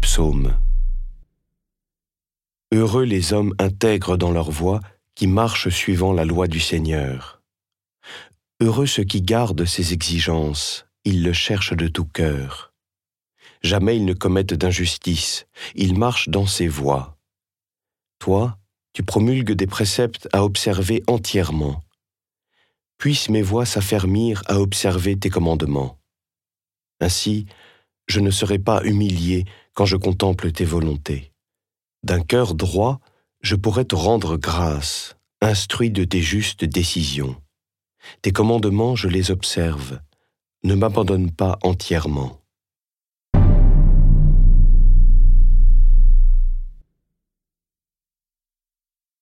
Psaume. Heureux les hommes intègres dans leur voie qui marchent suivant la loi du Seigneur. Heureux ceux qui gardent ses exigences, ils le cherchent de tout cœur. Jamais ils ne commettent d'injustice, ils marchent dans ses voies. Toi, tu promulgues des préceptes à observer entièrement. Puissent mes voix s'affermir à observer tes commandements. Ainsi, je ne serai pas humilié quand je contemple tes volontés. D'un cœur droit, je pourrais te rendre grâce, instruit de tes justes décisions. Tes commandements, je les observe. Ne m'abandonne pas entièrement.